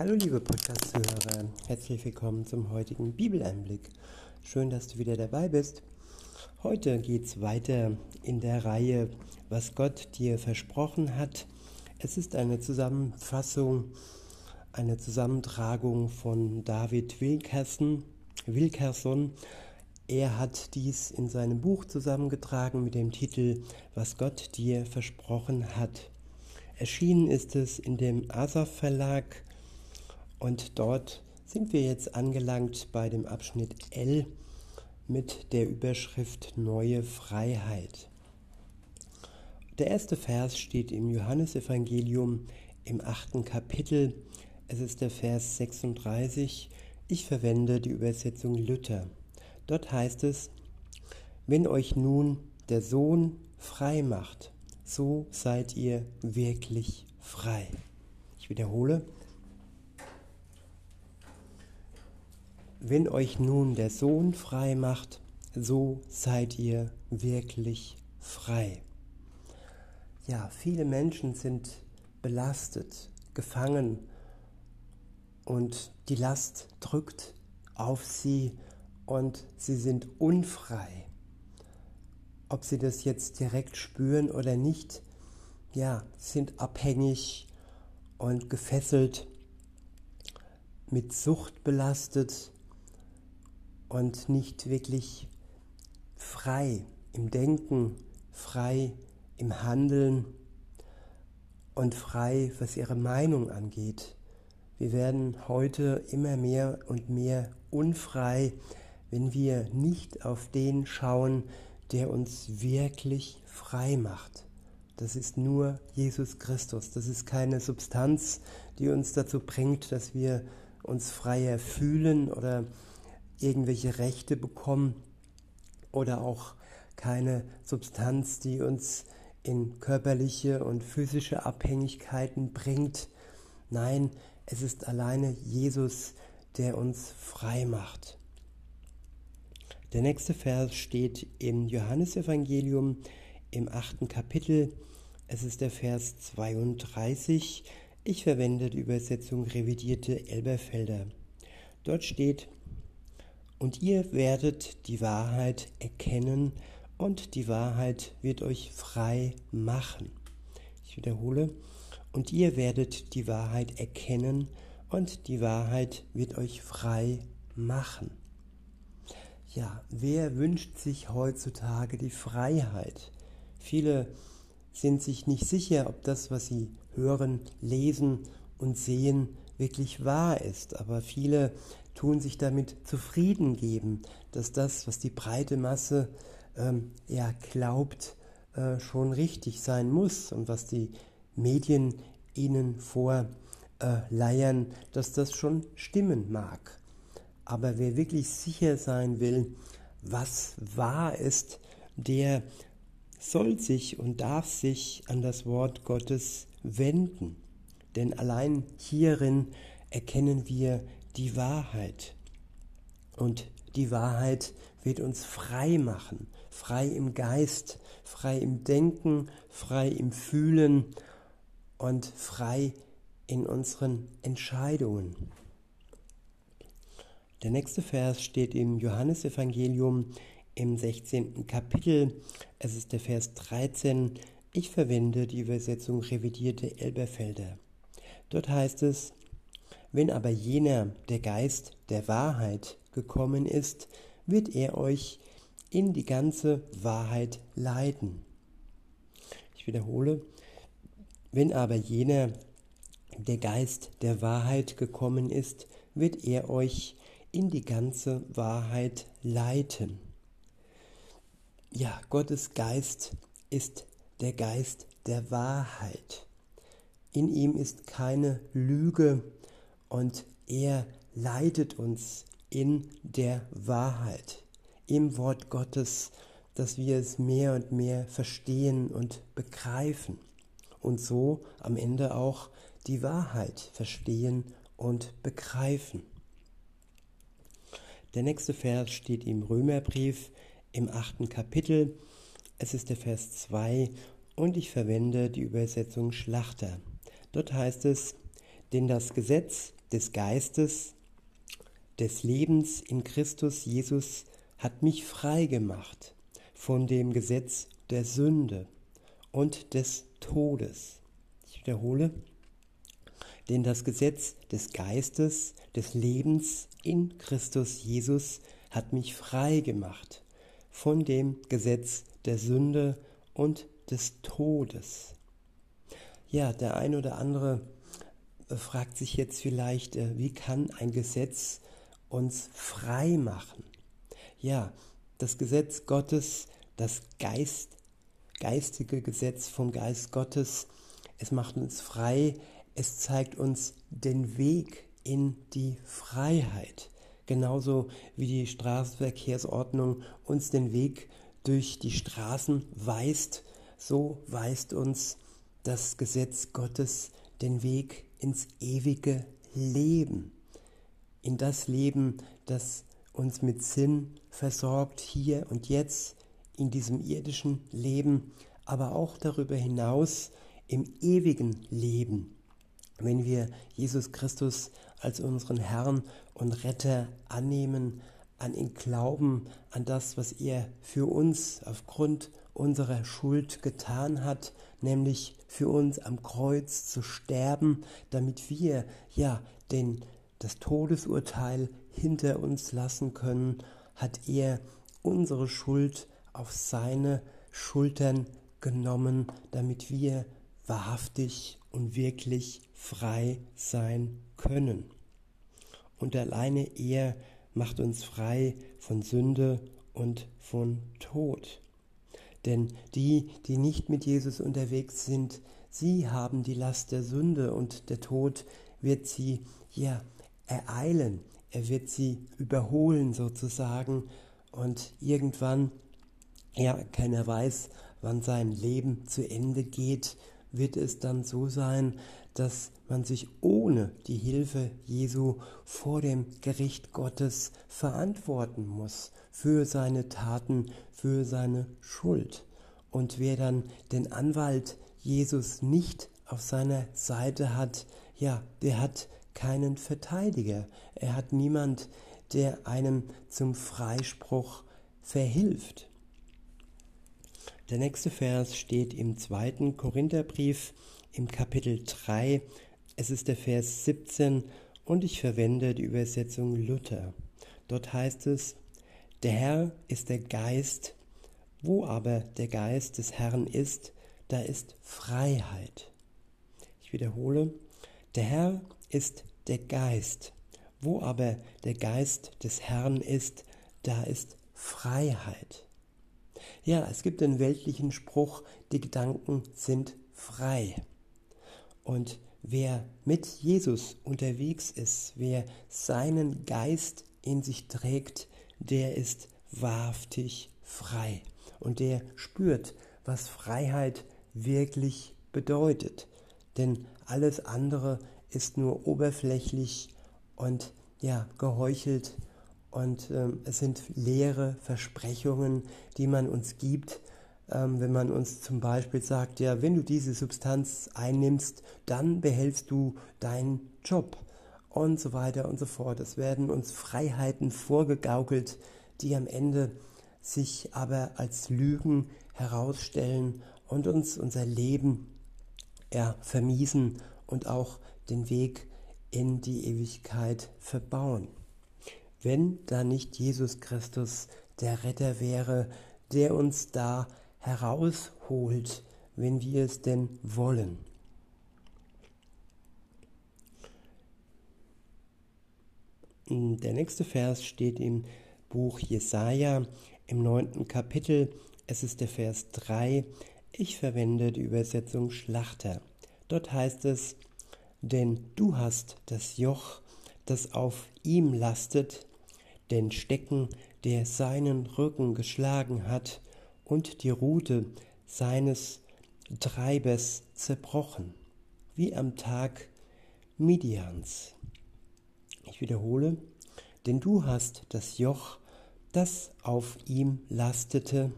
Hallo liebe Podcast-Zuhörer, herzlich willkommen zum heutigen Bibeleinblick. Schön, dass du wieder dabei bist. Heute geht es weiter in der Reihe, was Gott dir versprochen hat. Es ist eine Zusammenfassung, eine Zusammentragung von David Wilkerson. Wilkerson. Er hat dies in seinem Buch zusammengetragen mit dem Titel Was Gott dir versprochen hat. Erschienen ist es in dem Asaf Verlag und dort sind wir jetzt angelangt bei dem Abschnitt L mit der Überschrift Neue Freiheit. Der erste Vers steht im Johannesevangelium im achten Kapitel. Es ist der Vers 36. Ich verwende die Übersetzung Luther. Dort heißt es, wenn euch nun der Sohn frei macht, so seid ihr wirklich frei. Ich wiederhole, Wenn euch nun der Sohn frei macht, so seid ihr wirklich frei. Ja, viele Menschen sind belastet, gefangen und die Last drückt auf sie und sie sind unfrei. Ob sie das jetzt direkt spüren oder nicht, ja, sind abhängig und gefesselt, mit Sucht belastet und nicht wirklich frei im Denken, frei im Handeln und frei, was ihre Meinung angeht. Wir werden heute immer mehr und mehr unfrei, wenn wir nicht auf den schauen, der uns wirklich frei macht. Das ist nur Jesus Christus. Das ist keine Substanz, die uns dazu bringt, dass wir uns freier fühlen oder irgendwelche Rechte bekommen oder auch keine Substanz, die uns in körperliche und physische Abhängigkeiten bringt. Nein, es ist alleine Jesus, der uns frei macht. Der nächste Vers steht im Johannesevangelium im achten Kapitel. Es ist der Vers 32. Ich verwende die Übersetzung revidierte Elberfelder. Dort steht, und ihr werdet die Wahrheit erkennen und die Wahrheit wird euch frei machen. Ich wiederhole, und ihr werdet die Wahrheit erkennen und die Wahrheit wird euch frei machen. Ja, wer wünscht sich heutzutage die Freiheit? Viele sind sich nicht sicher, ob das, was sie hören, lesen und sehen, wirklich wahr ist. Aber viele tun sich damit zufrieden geben, dass das, was die breite Masse ähm, ja glaubt, äh, schon richtig sein muss und was die Medien ihnen vorleiern, äh, dass das schon stimmen mag. Aber wer wirklich sicher sein will, was wahr ist, der soll sich und darf sich an das Wort Gottes wenden. Denn allein hierin erkennen wir die Wahrheit. Und die Wahrheit wird uns frei machen, frei im Geist, frei im Denken, frei im Fühlen und frei in unseren Entscheidungen. Der nächste Vers steht im Johannesevangelium im 16. Kapitel. Es ist der Vers 13. Ich verwende die Übersetzung revidierte Elberfelder. Dort heißt es, wenn aber jener, der Geist der Wahrheit, gekommen ist, wird er euch in die ganze Wahrheit leiten. Ich wiederhole, wenn aber jener, der Geist der Wahrheit gekommen ist, wird er euch in die ganze Wahrheit leiten. Ja, Gottes Geist ist der Geist der Wahrheit. In ihm ist keine Lüge, und er leitet uns in der Wahrheit, im Wort Gottes, dass wir es mehr und mehr verstehen und begreifen und so am Ende auch die Wahrheit verstehen und begreifen. Der nächste Vers steht im Römerbrief im achten Kapitel. Es ist der Vers 2 und ich verwende die Übersetzung Schlachter. Dort heißt es, denn das Gesetz des Geistes, des Lebens in Christus Jesus hat mich frei gemacht von dem Gesetz der Sünde und des Todes. Ich wiederhole, denn das Gesetz des Geistes, des Lebens in Christus Jesus hat mich frei gemacht von dem Gesetz der Sünde und des Todes. Ja, der ein oder andere fragt sich jetzt vielleicht, äh, wie kann ein Gesetz uns frei machen? Ja, das Gesetz Gottes, das Geist, geistige Gesetz vom Geist Gottes, es macht uns frei, es zeigt uns den Weg in die Freiheit. Genauso wie die Straßenverkehrsordnung uns den Weg durch die Straßen weist, so weist uns das Gesetz Gottes den Weg ins ewige Leben, in das Leben, das uns mit Sinn versorgt, hier und jetzt, in diesem irdischen Leben, aber auch darüber hinaus im ewigen Leben, wenn wir Jesus Christus als unseren Herrn und Retter annehmen, an ihn glauben, an das, was er für uns aufgrund unserer Schuld getan hat, nämlich für uns am Kreuz zu sterben, damit wir ja den das Todesurteil hinter uns lassen können, hat er unsere Schuld auf seine Schultern genommen, damit wir wahrhaftig und wirklich frei sein können. Und alleine er macht uns frei von Sünde und von Tod. Denn die, die nicht mit Jesus unterwegs sind, sie haben die Last der Sünde und der Tod wird sie ja ereilen. Er wird sie überholen sozusagen und irgendwann, ja, keiner weiß, wann sein Leben zu Ende geht, wird es dann so sein, dass man sich ohne die Hilfe Jesu vor dem Gericht Gottes verantworten muss für seine Taten, für seine Schuld. Und wer dann den Anwalt Jesus nicht auf seiner Seite hat, ja, der hat keinen Verteidiger. Er hat niemand, der einem zum Freispruch verhilft. Der nächste Vers steht im zweiten Korintherbrief im Kapitel 3. Es ist der Vers 17 und ich verwende die Übersetzung Luther. Dort heißt es, der Herr ist der Geist, wo aber der Geist des Herrn ist, da ist Freiheit. Ich wiederhole, der Herr ist der Geist, wo aber der Geist des Herrn ist, da ist Freiheit. Ja, es gibt den weltlichen Spruch, die Gedanken sind frei. Und wer mit Jesus unterwegs ist, wer seinen Geist in sich trägt, der ist wahrhaftig frei. Und der spürt, was Freiheit wirklich bedeutet. Denn alles andere ist nur oberflächlich und ja, geheuchelt und ähm, es sind leere Versprechungen, die man uns gibt, ähm, wenn man uns zum Beispiel sagt, ja, wenn du diese Substanz einnimmst, dann behältst du deinen Job und so weiter und so fort. Es werden uns Freiheiten vorgegaukelt, die am Ende sich aber als Lügen herausstellen und uns unser Leben ja, vermiesen und auch den Weg in die Ewigkeit verbauen wenn da nicht Jesus Christus der Retter wäre, der uns da herausholt, wenn wir es denn wollen. Der nächste Vers steht im Buch Jesaja im neunten Kapitel. Es ist der Vers 3. Ich verwende die Übersetzung Schlachter. Dort heißt es, denn du hast das Joch, das auf ihm lastet, den Stecken, der seinen Rücken geschlagen hat, und die Rute seines Treibers zerbrochen, wie am Tag Midians. Ich wiederhole, denn du hast das Joch, das auf ihm lastete,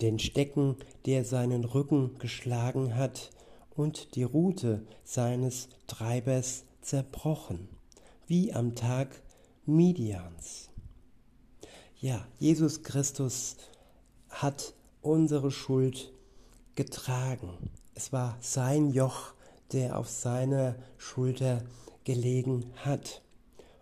den Stecken, der seinen Rücken geschlagen hat, und die Rute seines Treibers zerbrochen, wie am Tag Midians. Ja, Jesus Christus hat unsere Schuld getragen. Es war sein Joch, der auf seiner Schulter gelegen hat.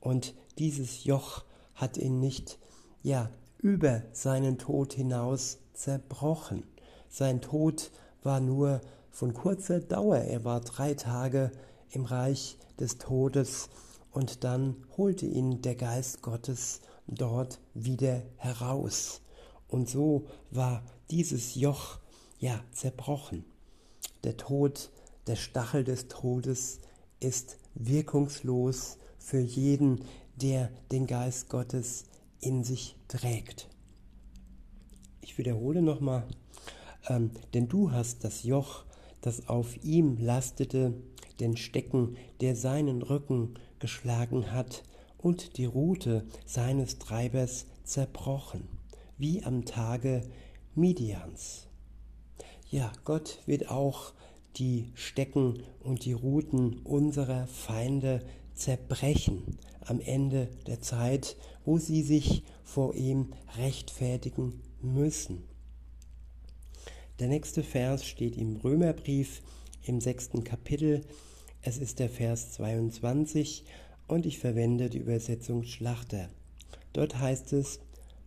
Und dieses Joch hat ihn nicht, ja, über seinen Tod hinaus zerbrochen. Sein Tod war nur von kurzer Dauer. Er war drei Tage im Reich des Todes und dann holte ihn der Geist Gottes dort wieder heraus. Und so war dieses Joch ja zerbrochen. Der Tod, der Stachel des Todes ist wirkungslos für jeden, der den Geist Gottes in sich trägt. Ich wiederhole nochmal, ähm, denn du hast das Joch, das auf ihm lastete, den Stecken, der seinen Rücken geschlagen hat, und die Rute seines Treibers zerbrochen, wie am Tage Midians. Ja, Gott wird auch die Stecken und die Ruten unserer Feinde zerbrechen am Ende der Zeit, wo sie sich vor ihm rechtfertigen müssen. Der nächste Vers steht im Römerbrief im sechsten Kapitel. Es ist der Vers 22 und ich verwende die Übersetzung Schlachter. Dort heißt es,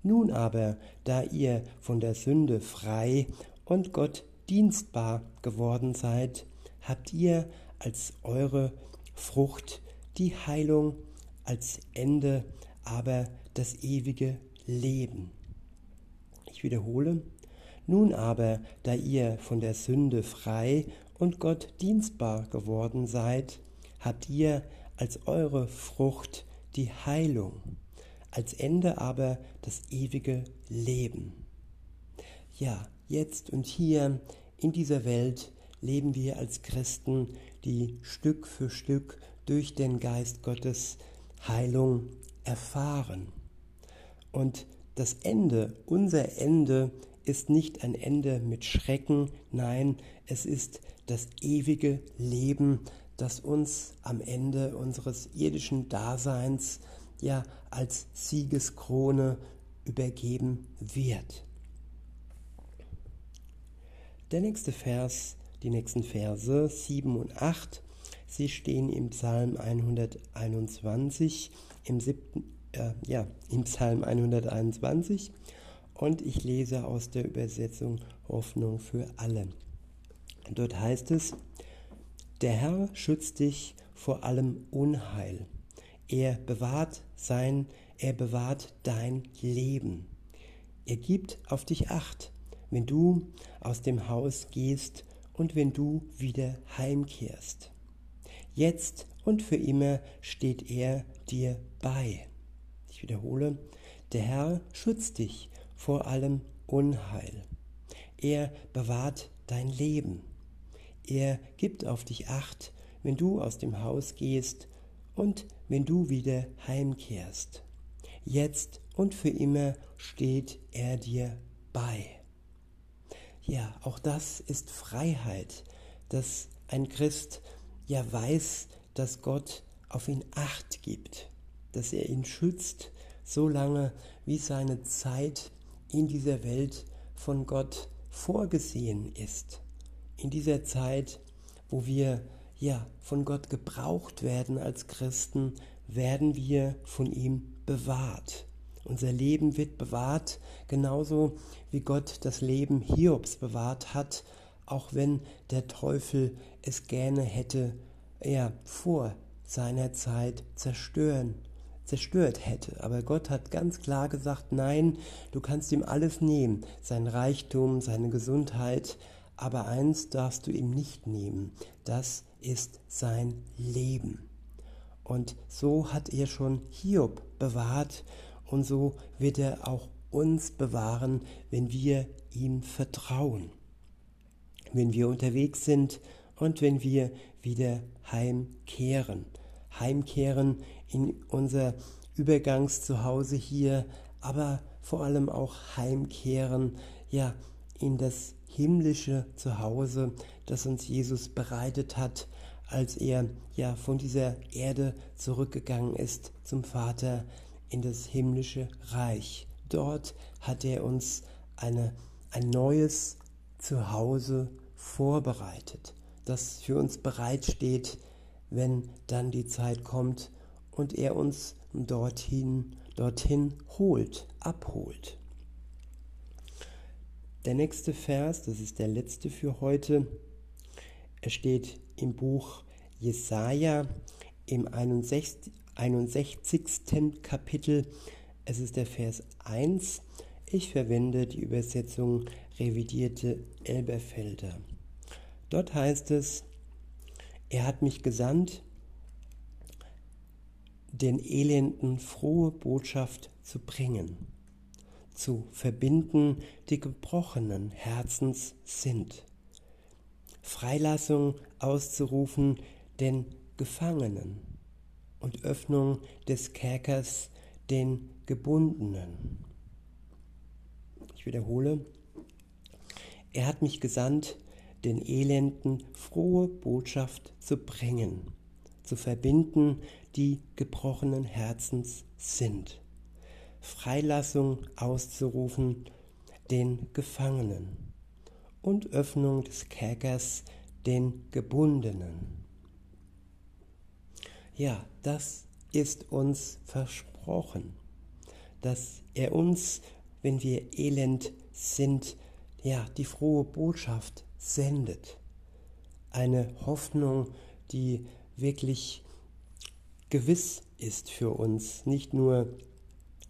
nun aber, da ihr von der Sünde frei und Gott dienstbar geworden seid, habt ihr als eure Frucht die Heilung, als Ende aber das ewige Leben. Ich wiederhole, nun aber, da ihr von der Sünde frei und Gott dienstbar geworden seid, habt ihr als eure Frucht die Heilung, als Ende aber das ewige Leben. Ja, jetzt und hier in dieser Welt leben wir als Christen, die Stück für Stück durch den Geist Gottes Heilung erfahren. Und das Ende, unser Ende, ist nicht ein Ende mit Schrecken, nein, es ist das ewige Leben, das uns am Ende unseres irdischen Daseins ja als Siegeskrone übergeben wird. Der nächste Vers, die nächsten Verse 7 und 8, sie stehen im Psalm 121, im siebten, äh, ja, im Psalm 121 und ich lese aus der Übersetzung Hoffnung für alle. Dort heißt es, der Herr schützt dich vor allem Unheil. Er bewahrt sein, er bewahrt dein Leben. Er gibt auf dich Acht, wenn du aus dem Haus gehst und wenn du wieder heimkehrst. Jetzt und für immer steht er dir bei. Ich wiederhole, der Herr schützt dich vor allem Unheil. Er bewahrt dein Leben. Er gibt auf dich acht, wenn du aus dem Haus gehst und wenn du wieder heimkehrst. Jetzt und für immer steht er dir bei. Ja, auch das ist Freiheit, dass ein Christ ja weiß, dass Gott auf ihn acht gibt, dass er ihn schützt, solange wie seine Zeit in dieser Welt von Gott vorgesehen ist. In dieser Zeit, wo wir ja von Gott gebraucht werden als Christen, werden wir von ihm bewahrt. Unser Leben wird bewahrt, genauso wie Gott das Leben Hiobs bewahrt hat, auch wenn der Teufel es gerne hätte, er vor seiner Zeit zerstören zerstört hätte. Aber Gott hat ganz klar gesagt, nein, du kannst ihm alles nehmen, sein Reichtum, seine Gesundheit, aber eins darfst du ihm nicht nehmen, das ist sein Leben. Und so hat er schon Hiob bewahrt und so wird er auch uns bewahren, wenn wir ihm vertrauen. Wenn wir unterwegs sind und wenn wir wieder heimkehren. Heimkehren in unser Übergangszuhause hier, aber vor allem auch heimkehren, ja, in das himmlische Zuhause, das uns Jesus bereitet hat, als er ja von dieser Erde zurückgegangen ist zum Vater in das himmlische Reich. Dort hat er uns eine, ein neues Zuhause vorbereitet, das für uns bereitsteht, wenn dann die Zeit kommt und er uns dorthin, dorthin holt, abholt. Der nächste Vers, das ist der letzte für heute, er steht im Buch Jesaja im 61, 61. Kapitel. Es ist der Vers 1. Ich verwende die Übersetzung revidierte Elberfelder. Dort heißt es, er hat mich gesandt, den Elenden frohe Botschaft zu bringen, zu verbinden, die gebrochenen Herzens sind, Freilassung auszurufen den Gefangenen und Öffnung des Kerkers den Gebundenen. Ich wiederhole, er hat mich gesandt, den Elenden frohe Botschaft zu bringen, zu verbinden, die gebrochenen Herzens sind, Freilassung auszurufen den Gefangenen und Öffnung des Kerkers den Gebundenen. Ja, das ist uns versprochen, dass er uns, wenn wir elend sind, ja, die frohe Botschaft sendet. Eine Hoffnung, die wirklich gewiss ist für uns. Nicht nur,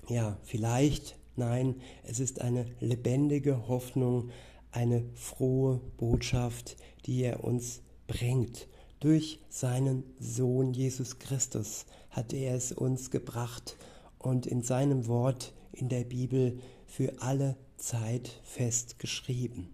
ja, vielleicht, nein, es ist eine lebendige Hoffnung, eine frohe Botschaft, die er uns bringt. Durch seinen Sohn Jesus Christus hat er es uns gebracht und in seinem Wort in der Bibel für alle Zeit festgeschrieben.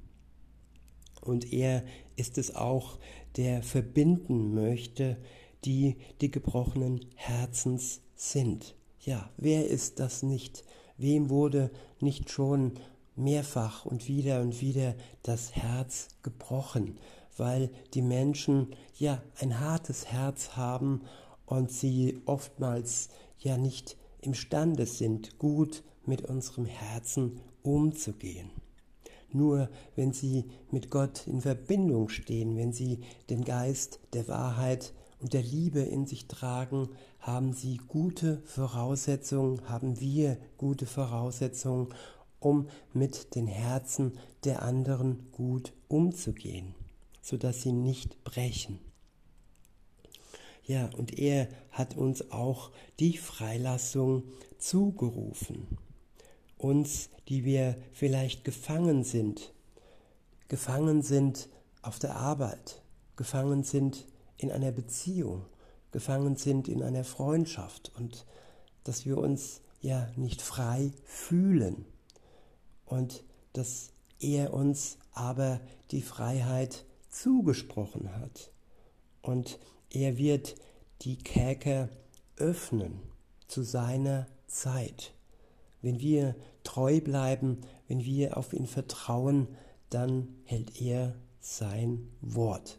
Und er ist es auch, der verbinden möchte, die die gebrochenen Herzens sind. Ja, wer ist das nicht? Wem wurde nicht schon mehrfach und wieder und wieder das Herz gebrochen, weil die Menschen ja ein hartes Herz haben und sie oftmals ja nicht imstande sind, gut mit unserem Herzen umzugehen. Nur wenn sie mit Gott in Verbindung stehen, wenn sie den Geist der Wahrheit und der Liebe in sich tragen, haben sie gute Voraussetzungen, haben wir gute Voraussetzungen, um mit den Herzen der anderen gut umzugehen, sodass sie nicht brechen. Ja, und er hat uns auch die Freilassung zugerufen. Uns, die wir vielleicht gefangen sind, gefangen sind auf der Arbeit, gefangen sind in einer Beziehung, gefangen sind in einer Freundschaft und dass wir uns ja nicht frei fühlen und dass er uns aber die Freiheit zugesprochen hat. Und er wird die Kerker öffnen zu seiner Zeit. Wenn wir treu bleiben, wenn wir auf ihn vertrauen, dann hält er sein Wort.